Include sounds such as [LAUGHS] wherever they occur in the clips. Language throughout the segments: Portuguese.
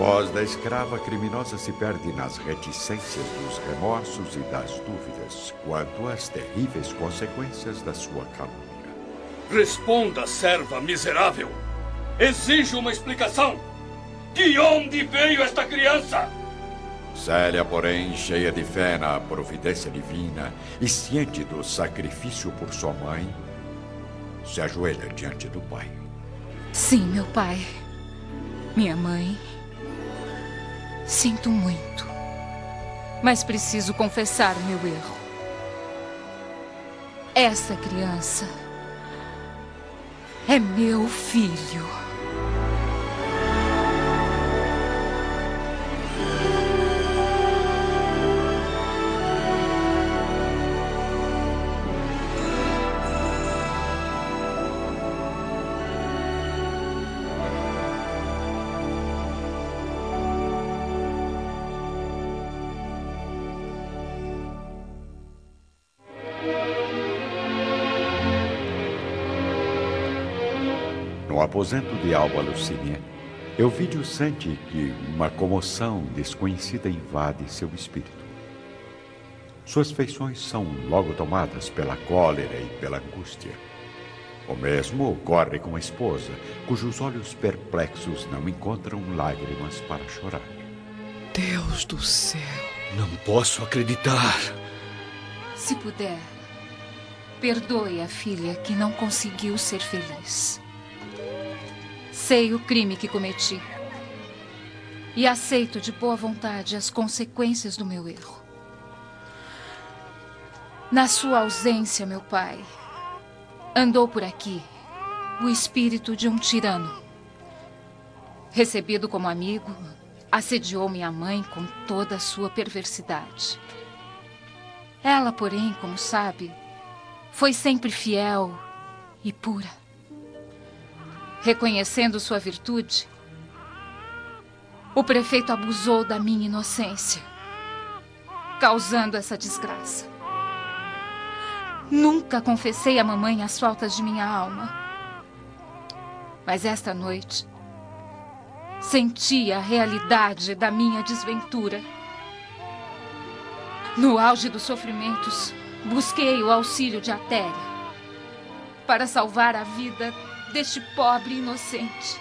A voz da escrava criminosa se perde nas reticências dos remorsos e das dúvidas quanto às terríveis consequências da sua calúnia. Responda, serva miserável. Exijo uma explicação. De onde veio esta criança? Célia, porém, cheia de fé na providência divina e ciente do sacrifício por sua mãe, se ajoelha diante do pai. Sim, meu pai. Minha mãe. Sinto muito. Mas preciso confessar meu erro. Essa criança é meu filho. Aposento de Alba Lucínia, eu vi de Santi que uma comoção desconhecida invade seu espírito. Suas feições são logo tomadas pela cólera e pela angústia. O mesmo ocorre com a esposa, cujos olhos perplexos não encontram lágrimas para chorar. Deus do céu! Não posso acreditar. Se puder, perdoe a filha que não conseguiu ser feliz. Sei o crime que cometi. E aceito de boa vontade as consequências do meu erro. Na sua ausência, meu pai, andou por aqui o espírito de um tirano. Recebido como amigo, assediou minha mãe com toda a sua perversidade. Ela, porém, como sabe, foi sempre fiel e pura reconhecendo sua virtude, o prefeito abusou da minha inocência, causando essa desgraça. Nunca confessei à mamãe as faltas de minha alma. Mas esta noite, senti a realidade da minha desventura. No auge dos sofrimentos, busquei o auxílio de Atéria para salvar a vida deste pobre inocente.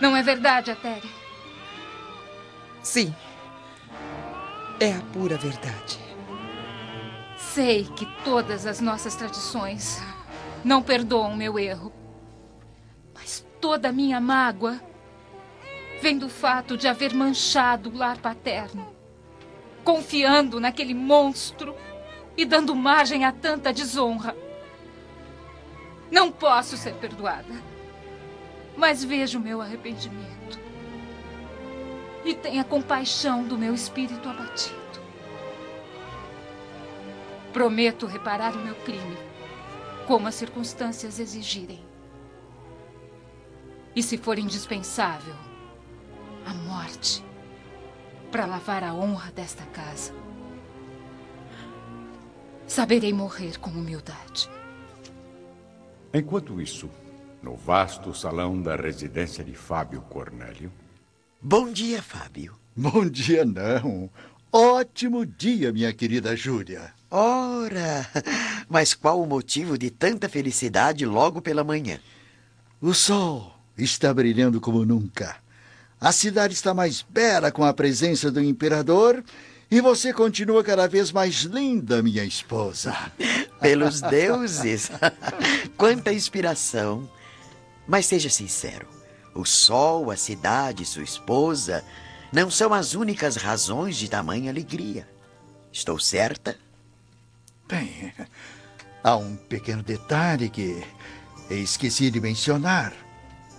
Não é verdade, Atéria? Sim. É a pura verdade. Sei que todas as nossas tradições não perdoam meu erro. Mas toda a minha mágoa vem do fato de haver manchado o lar paterno, confiando naquele monstro e dando margem a tanta desonra. Não posso ser perdoada. Mas veja o meu arrependimento. E tenha compaixão do meu espírito abatido. Prometo reparar o meu crime, como as circunstâncias exigirem. E se for indispensável, a morte para lavar a honra desta casa. Saberei morrer com humildade. Enquanto isso, no vasto salão da residência de Fábio Cornélio. Bom dia, Fábio. Bom dia, não. Ótimo dia, minha querida Júlia. Ora, mas qual o motivo de tanta felicidade logo pela manhã? O sol está brilhando como nunca. A cidade está mais bela com a presença do imperador e você continua cada vez mais linda, minha esposa. [LAUGHS] Pelos deuses! [LAUGHS] Quanta inspiração! Mas seja sincero: o sol, a cidade, sua esposa não são as únicas razões de tamanha alegria. Estou certa? Bem, há um pequeno detalhe que esqueci de mencionar,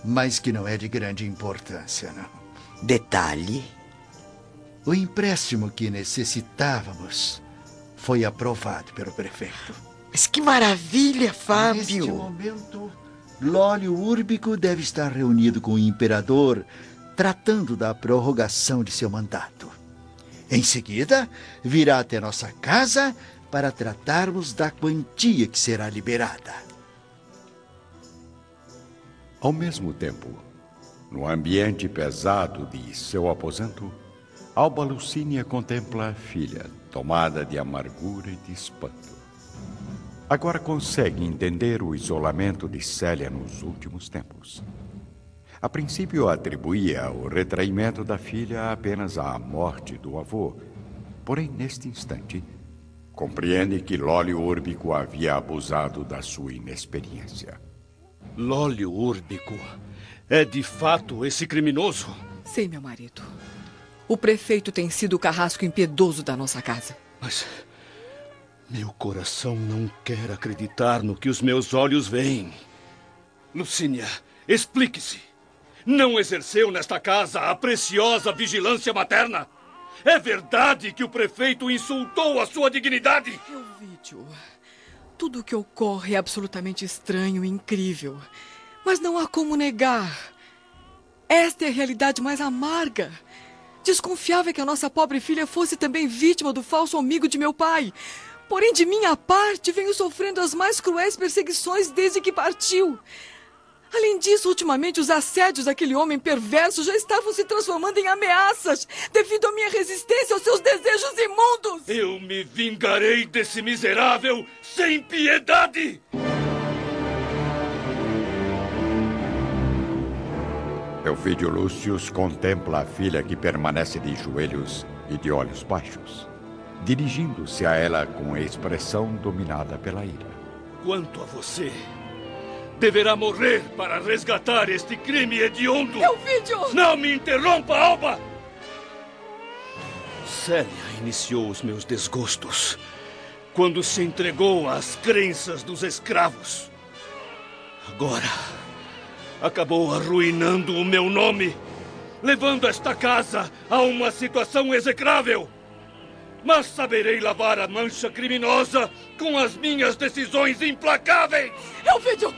mas que não é de grande importância, não. Detalhe? O empréstimo que necessitávamos foi aprovado pelo prefeito. Mas que maravilha, Fábio! Neste momento, Lólio Úrbico deve estar reunido com o imperador, tratando da prorrogação de seu mandato. Em seguida, virá até nossa casa para tratarmos da quantia que será liberada. Ao mesmo tempo, No ambiente pesado de seu aposento, Alba Lucínia contempla a filha, tomada de amargura e de espanto. Agora consegue entender o isolamento de Célia nos últimos tempos. A princípio atribuía o retraimento da filha apenas à morte do avô, porém, neste instante, compreende que Lólio Úrbico havia abusado da sua inexperiência. Lólio Úrbico é de fato esse criminoso? Sim, meu marido. O prefeito tem sido o carrasco impiedoso da nossa casa. Mas meu coração não quer acreditar no que os meus olhos veem. Lucínia, explique-se. Não exerceu nesta casa a preciosa vigilância materna? É verdade que o prefeito insultou a sua dignidade? Elvídio, tudo o que ocorre é absolutamente estranho e incrível. Mas não há como negar. Esta é a realidade mais amarga. Desconfiava que a nossa pobre filha fosse também vítima do falso amigo de meu pai. Porém, de minha parte, venho sofrendo as mais cruéis perseguições desde que partiu. Além disso, ultimamente os assédios daquele homem perverso já estavam se transformando em ameaças devido à minha resistência aos seus desejos imundos. Eu me vingarei desse miserável sem piedade! Elvídio Lúcius contempla a filha que permanece de joelhos e de olhos baixos, dirigindo-se a ela com a expressão dominada pela ira. Quanto a você, deverá morrer para resgatar este crime hediondo. Elvídio! Não me interrompa, Alba! Célia iniciou os meus desgostos quando se entregou às crenças dos escravos. Agora, acabou arruinando o meu nome, levando esta casa a uma situação execrável. Mas saberei lavar a mancha criminosa com as minhas decisões implacáveis. Elvídio!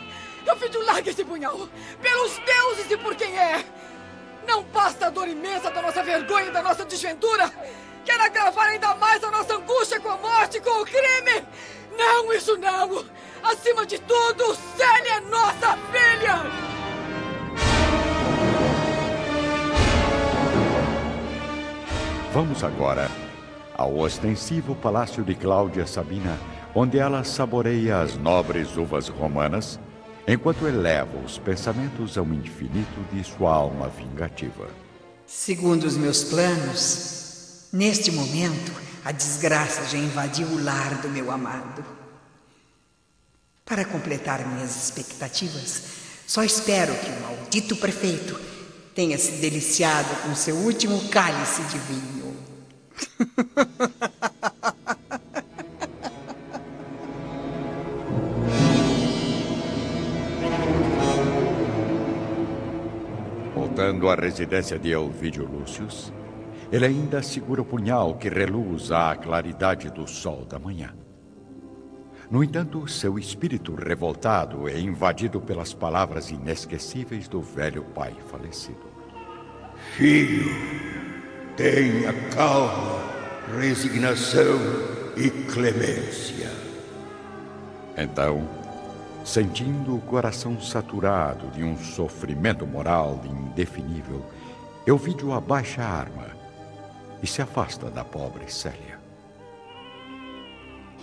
Elvídio, largue esse punhal! Pelos deuses e por quem é! Não basta a dor imensa da nossa vergonha e da nossa desventura! Quer agravar ainda mais a nossa angústia com a morte, com o crime? Não, isso não! Acima de tudo, Célia é nossa filha! Vamos agora ao ostensivo palácio de Cláudia Sabina, onde ela saboreia as nobres uvas romanas, enquanto eleva os pensamentos ao infinito de sua alma vingativa. Segundo os meus planos, Neste momento, a desgraça já invadiu o lar do meu amado. Para completar minhas expectativas, só espero que o maldito prefeito tenha se deliciado com seu último cálice de vinho. Voltando à residência de Elvídio Lúcius, ele ainda segura o punhal que reluz à claridade do sol da manhã. No entanto, seu espírito revoltado é invadido pelas palavras inesquecíveis do velho pai falecido. Filho, tenha calma, resignação e clemência. Então, sentindo o coração saturado de um sofrimento moral indefinível, Elvídio abaixa a arma e se afasta da pobre Célia.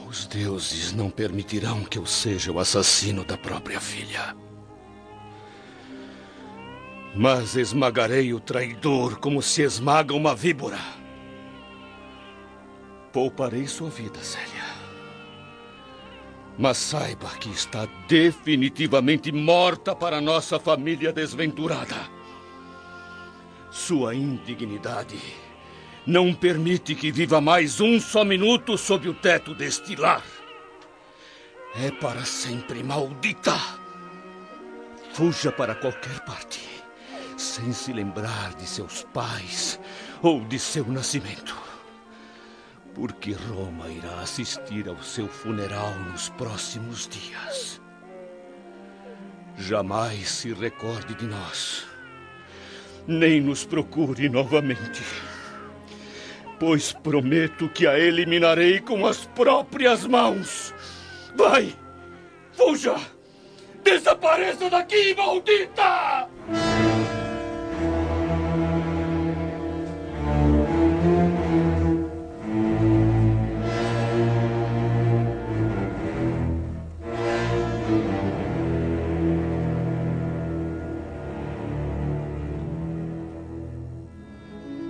Os deuses não permitirão que eu seja o assassino da própria filha. Mas esmagarei o traidor como se esmaga uma víbora. Pouparei sua vida, Célia. Mas saiba que está definitivamente morta para nossa família desventurada. Sua indignidade não permite que viva mais um só minuto sob o teto deste lar. É para sempre maldita. Fuja para qualquer parte, sem se lembrar de seus pais ou de seu nascimento. Porque Roma irá assistir ao seu funeral nos próximos dias. Jamais se recorde de nós, nem nos procure novamente pois prometo que a eliminarei com as próprias mãos. Vai! Fuja! Desapareça daqui, maldita!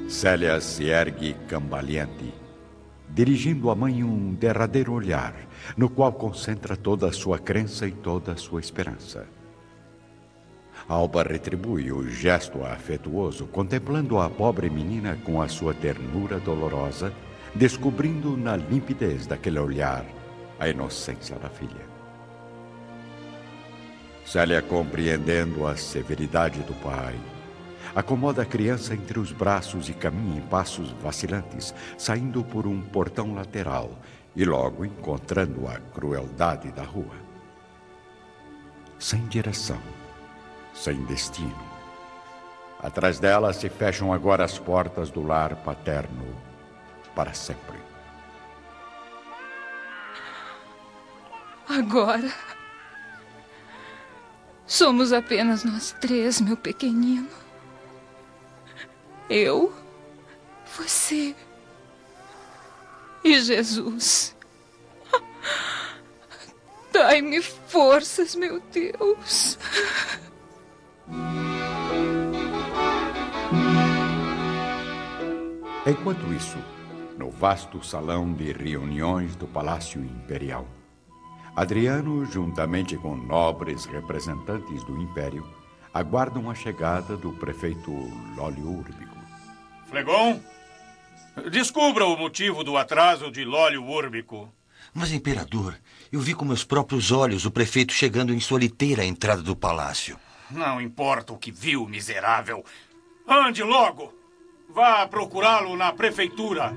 Célia se ergue cambaleante, dirigindo à mãe um derradeiro olhar, no qual concentra toda a sua crença e toda a sua esperança. Alba retribui o gesto afetuoso, contemplando a pobre menina com a sua ternura dolorosa, descobrindo na limpidez daquele olhar a inocência da filha. Célia, compreendendo a severidade do pai, acomoda a criança entre os braços e caminha em passos vacilantes, saindo por um portão lateral e logo encontrando a crueldade da rua. Sem direção sem destino. Atrás dela se fecham agora as portas do lar paterno para sempre. Agora. Somos apenas nós três, meu pequenino. Eu, você e Jesus. Dai-me forças, meu Deus. Enquanto isso, no vasto salão de reuniões do Palácio Imperial, Adriano, juntamente com nobres representantes do Império, aguardam a chegada do prefeito Lólio Úrbico. Flegon, descubra o motivo do atraso de Lólio Úrbico. Mas, imperador, eu vi com meus próprios olhos o prefeito chegando em soliteira à entrada do palácio. Não importa o que viu, miserável. Ande logo! Vá procurá-lo na prefeitura.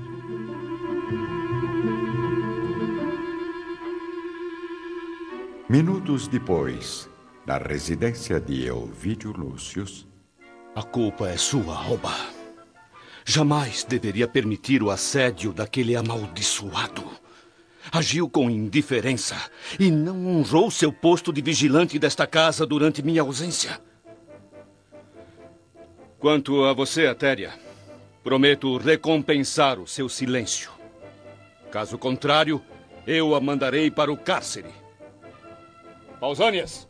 Minutos depois, na residência de Elvídio Lúcius. A culpa é sua, Alba. Jamais deveria permitir o assédio daquele amaldiçoado. Agiu com indiferença e não honrou seu posto de vigilante desta casa durante minha ausência. Quanto a você, Atéria, prometo recompensar o seu silêncio. Caso contrário, eu a mandarei para o cárcere. Pausânias,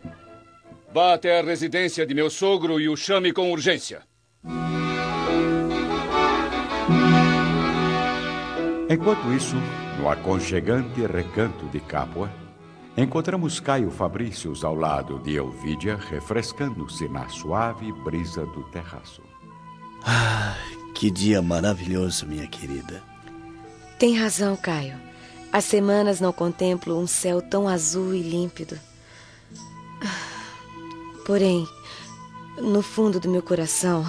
vá até a residência de meu sogro e o chame com urgência. Enquanto isso, no aconchegante recanto de Capua, encontramos Caio Fabrícios ao lado de Elvídia, refrescando-se na suave brisa do terraço. Ah, que dia maravilhoso, minha querida. Tem razão, Caio. Há semanas não contemplo um céu tão azul e límpido. Porém, no fundo do meu coração,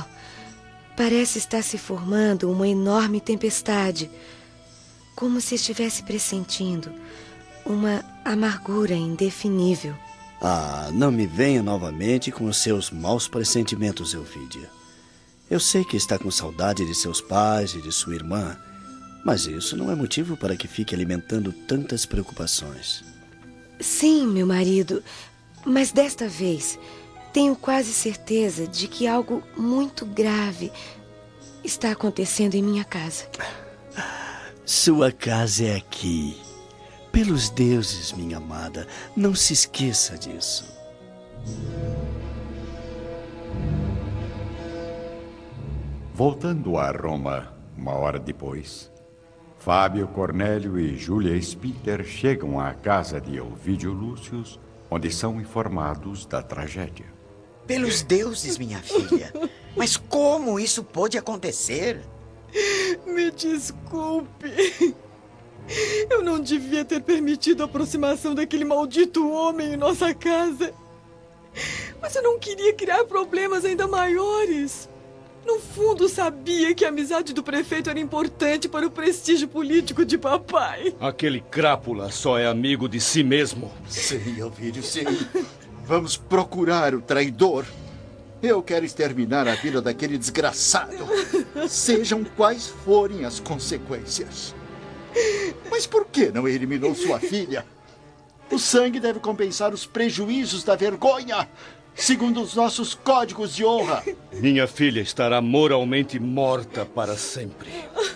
parece estar se formando uma enorme tempestade como se estivesse pressentindo uma amargura indefinível. Ah, não me venha novamente com os seus maus pressentimentos, Elvídia. Eu sei que está com saudade de seus pais e de sua irmã, mas isso não é motivo para que fique alimentando tantas preocupações. Sim, meu marido, mas desta vez tenho quase certeza de que algo muito grave está acontecendo em minha casa. Sua casa é aqui. Pelos deuses, minha amada, não se esqueça disso. Voltando a Roma, uma hora depois, Fábio Cornélio e Júlia Spinter chegam à casa de Elvídio Lúcius, onde são informados da tragédia. Pelos deuses, minha filha. Mas como isso pôde acontecer? Me desculpe. Eu não devia ter permitido a aproximação daquele maldito homem em nossa casa. Mas eu não queria criar problemas ainda maiores. No fundo, sabia que a amizade do prefeito era importante para o prestígio político de papai. Aquele crápula só é amigo de si mesmo. Sim, Elvírio, sim. Vamos procurar o traidor. Eu quero exterminar a vida daquele desgraçado, sejam quais forem as consequências. Mas por que não eliminou sua filha? O sangue deve compensar os prejuízos da vergonha, segundo os nossos códigos de honra. Minha filha estará moralmente morta para sempre.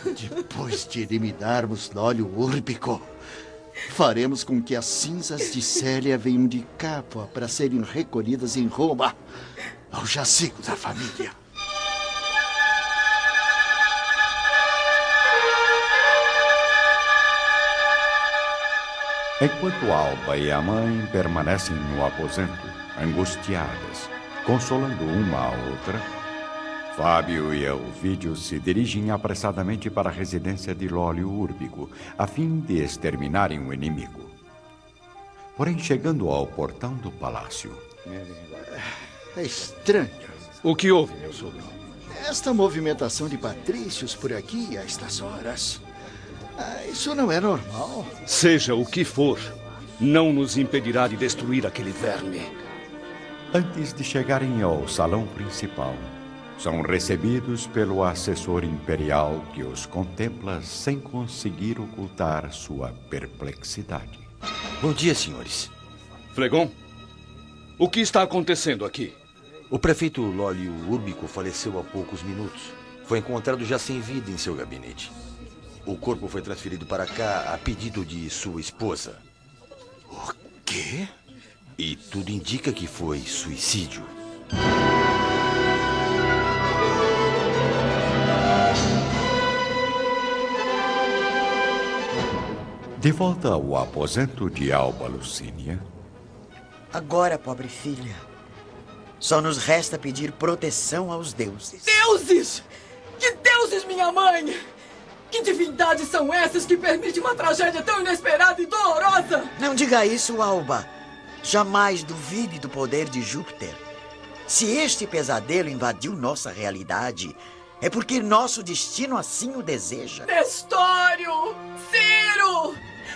Depois de eliminarmos Lólio Úrbico, Faremos com que as cinzas de Célia venham de Capua para serem recolhidas em Roma, ao jazigo da família. Enquanto Alba e a mãe permanecem no aposento, angustiadas, consolando uma a outra, Fábio e Elvídio se dirigem apressadamente para a residência de Lólio Úrbico, a fim de exterminarem o inimigo. Porém, chegando ao portão do palácio. É estranho. O que houve, meu sogro? Esta movimentação de patrícios por aqui a estas horas. Ah, isso não é normal. Seja o que for, não nos impedirá de destruir aquele verme. Antes de chegarem ao salão principal, são recebidos pelo assessor imperial que os contempla sem conseguir ocultar sua perplexidade. Bom dia, senhores. Flegon, o que está acontecendo aqui? O prefeito Lólio Úrbico faleceu há poucos minutos. Foi encontrado já sem vida em seu gabinete. O corpo foi transferido para cá a pedido de sua esposa. O quê? E tudo indica que foi suicídio. De volta ao aposento de Alba Lucínia. Agora, pobre filha, só nos resta pedir proteção aos deuses. Deuses! Que deuses, minha mãe! Que divindades são essas que permitem uma tragédia tão inesperada e dolorosa? Não diga isso, Alba. Jamais duvide do poder de Júpiter. Se este pesadelo invadiu nossa realidade, é porque nosso destino assim o deseja. Nestório!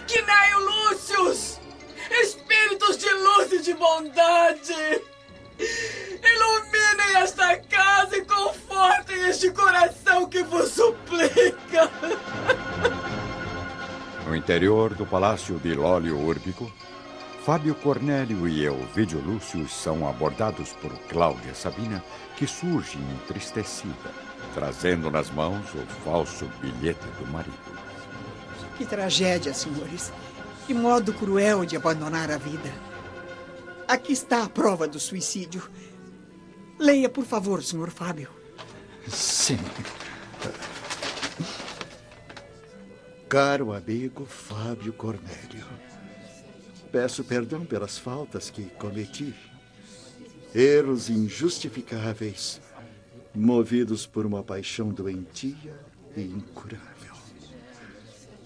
Ciro! Quinéio Lúcius! Espíritos de luz e de bondade! Iluminem esta casa e confortem este coração que vos suplica! No interior do palácio de Lólio Úrbico, Fábio Cornélio e Elvídio Lúcio são abordados por Cláudia Sabina, que surge entristecida, trazendo nas mãos o falso bilhete do marido. Que tragédia, senhores. Que modo cruel de abandonar a vida. Aqui está a prova do suicídio. Leia, por favor, senhor Fábio. Sim. Caro amigo Fábio Cornélio, peço perdão pelas faltas que cometi. Erros injustificáveis, movidos por uma paixão doentia e incurável.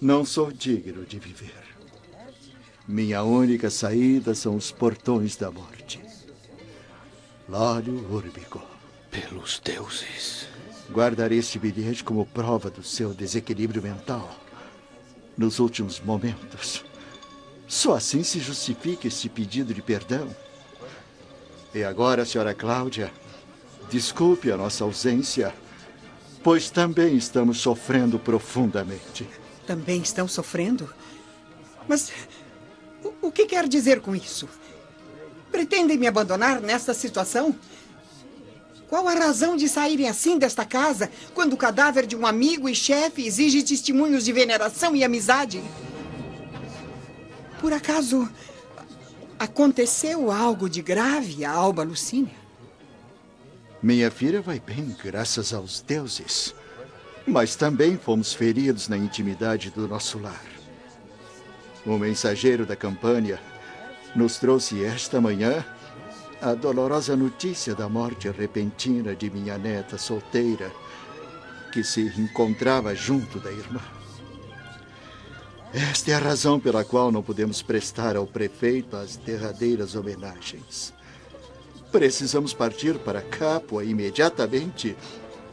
Não sou digno de viver. Minha única saída são os portões da morte. Lólio Úrbico. Pelos deuses. Guardarei este bilhete como prova do seu desequilíbrio mental nos últimos momentos. Só assim se justifica esse pedido de perdão. E agora, senhora Cláudia, desculpe a nossa ausência, pois também estamos sofrendo profundamente. Também estão sofrendo? Mas o, o que quer dizer com isso? Pretendem me abandonar nesta situação? Qual a razão de saírem assim desta casa quando o cadáver de um amigo e chefe exige testemunhos de veneração e amizade? Por acaso aconteceu algo de grave a Alba Lucínia? Minha filha vai bem, graças aos deuses. Mas também fomos feridos na intimidade do nosso lar. O mensageiro da campanha nos trouxe esta manhã a dolorosa notícia da morte repentina de minha neta solteira, que se encontrava junto da irmã. Esta é a razão pela qual não podemos prestar ao prefeito as derradeiras homenagens. Precisamos partir para Capua imediatamente,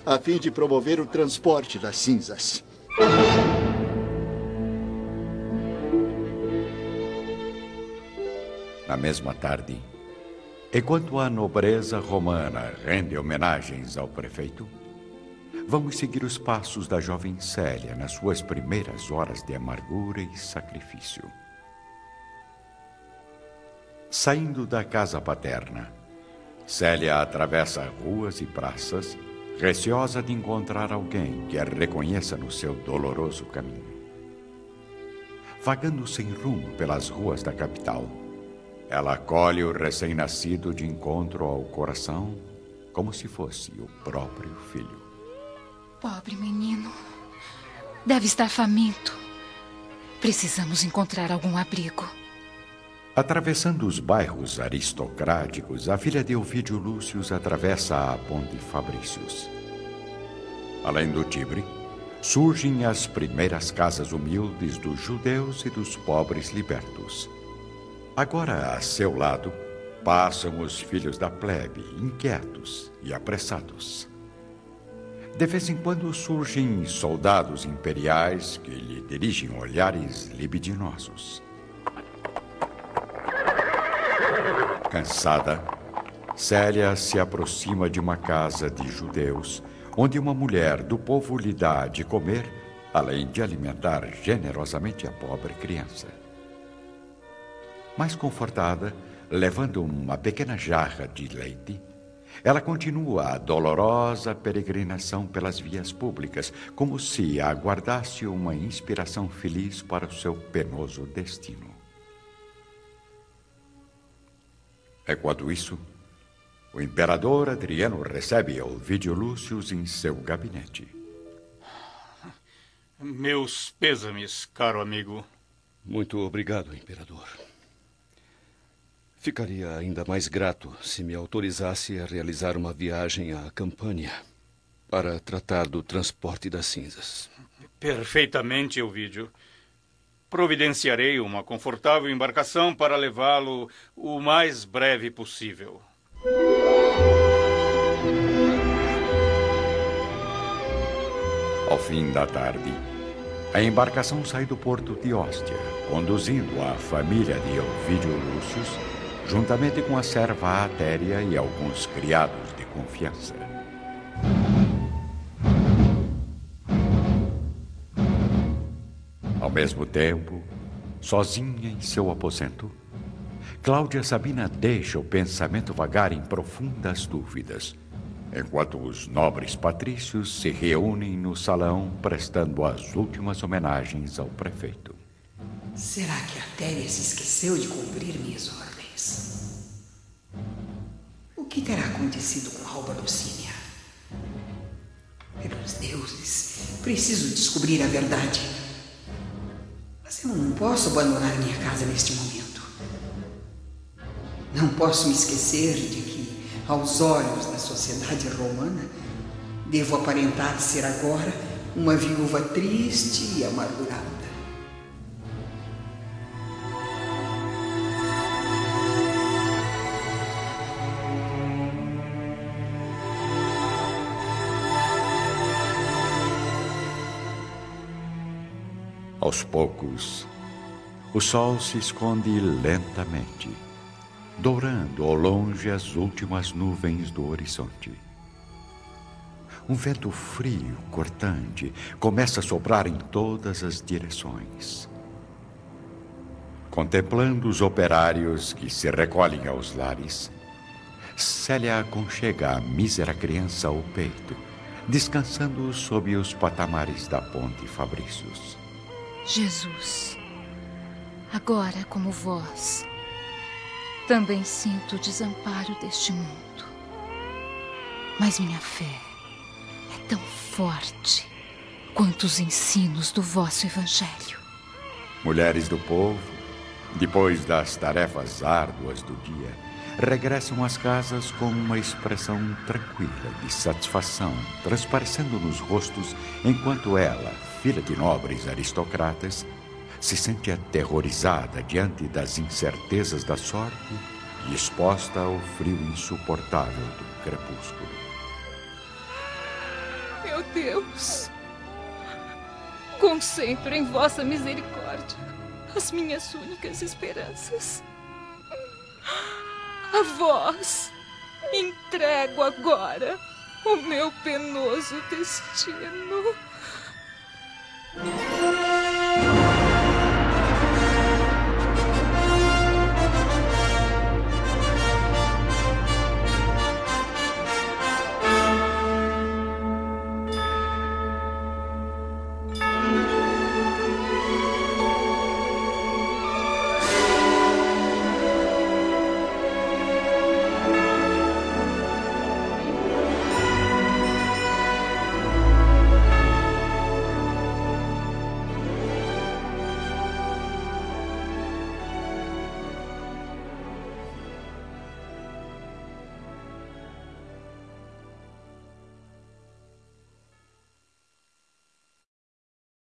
a fim de promover o transporte das cinzas. Na mesma tarde, enquanto a nobreza romana rende homenagens ao prefeito, vamos seguir os passos da jovem Célia nas suas primeiras horas de amargura e sacrifício. Saindo da casa paterna, Célia atravessa ruas e praças, receosa de encontrar alguém que a reconheça no seu doloroso caminho. Vagando sem rumo pelas ruas da capital, ela acolhe o recém-nascido de encontro ao coração, como se fosse o próprio filho. Pobre menino. Deve estar faminto. Precisamos encontrar algum abrigo. Atravessando os bairros aristocráticos, a filha de Ovídio Lúcius atravessa a Ponte Fabrícios. Além do Tibre, surgem as primeiras casas humildes dos judeus e dos pobres libertos. Agora, a seu lado, passam os filhos da plebe, inquietos e apressados. De vez em quando surgem soldados imperiais que lhe dirigem olhares libidinosos. Cansada, Célia se aproxima de uma casa de judeus, onde uma mulher do povo lhe dá de comer, além de alimentar generosamente a pobre criança. Mais confortada, levando uma pequena jarra de leite, ela continua a dolorosa peregrinação pelas vias públicas, como se aguardasse uma inspiração feliz para o seu penoso destino. É quando isso, o imperador Adriano recebe Ovidio Lúcius em seu gabinete. Meus pêsames, caro amigo. Muito obrigado, imperador. Ficaria ainda mais grato se me autorizasse a realizar uma viagem à Campânia para tratar do transporte das cinzas. Perfeitamente, Ovídio. Providenciarei uma confortável embarcação para levá-lo o mais breve possível. Ao fim da tarde, a embarcação sai do porto de Ostia, conduzindo a família de Ovídio Lúcius, juntamente com a serva Atéria e alguns criados de confiança. Mesmo tempo, sozinha em seu aposento, Cláudia Sabina deixa o pensamento vagar em profundas dúvidas, enquanto os nobres patrícios se reúnem no salão prestando as últimas homenagens ao prefeito. Será que a Téria se esqueceu de cumprir minhas ordens? O que terá acontecido com Alba Lucínia? Pelos deuses, preciso descobrir a verdade. Mas eu não posso abandonar minha casa neste momento. Não posso me esquecer de que, aos olhos da sociedade romana, devo aparentar ser agora uma viúva triste e amargurada. Aos poucos, o sol se esconde lentamente, dourando ao longe as últimas nuvens do horizonte. Um vento frio, cortante, começa a soprar em todas as direções. Contemplando os operários que se recolhem aos lares, Célia aconchega a mísera criança ao peito, descansando sob os patamares da ponte Fabrícios. Jesus, agora como vós, também sinto o desamparo deste mundo. Mas minha fé é tão forte quanto os ensinos do vosso Evangelho. Mulheres do povo, depois das tarefas árduas do dia, regressam às casas com uma expressão tranquila de satisfação transparecendo nos rostos, enquanto ela, filha de nobres aristocratas, se sente aterrorizada diante das incertezas da sorte e exposta ao frio insuportável do crepúsculo. Meu Deus, concentro em vossa misericórdia as minhas únicas esperanças. A vós entrego agora o meu penoso destino. Bye.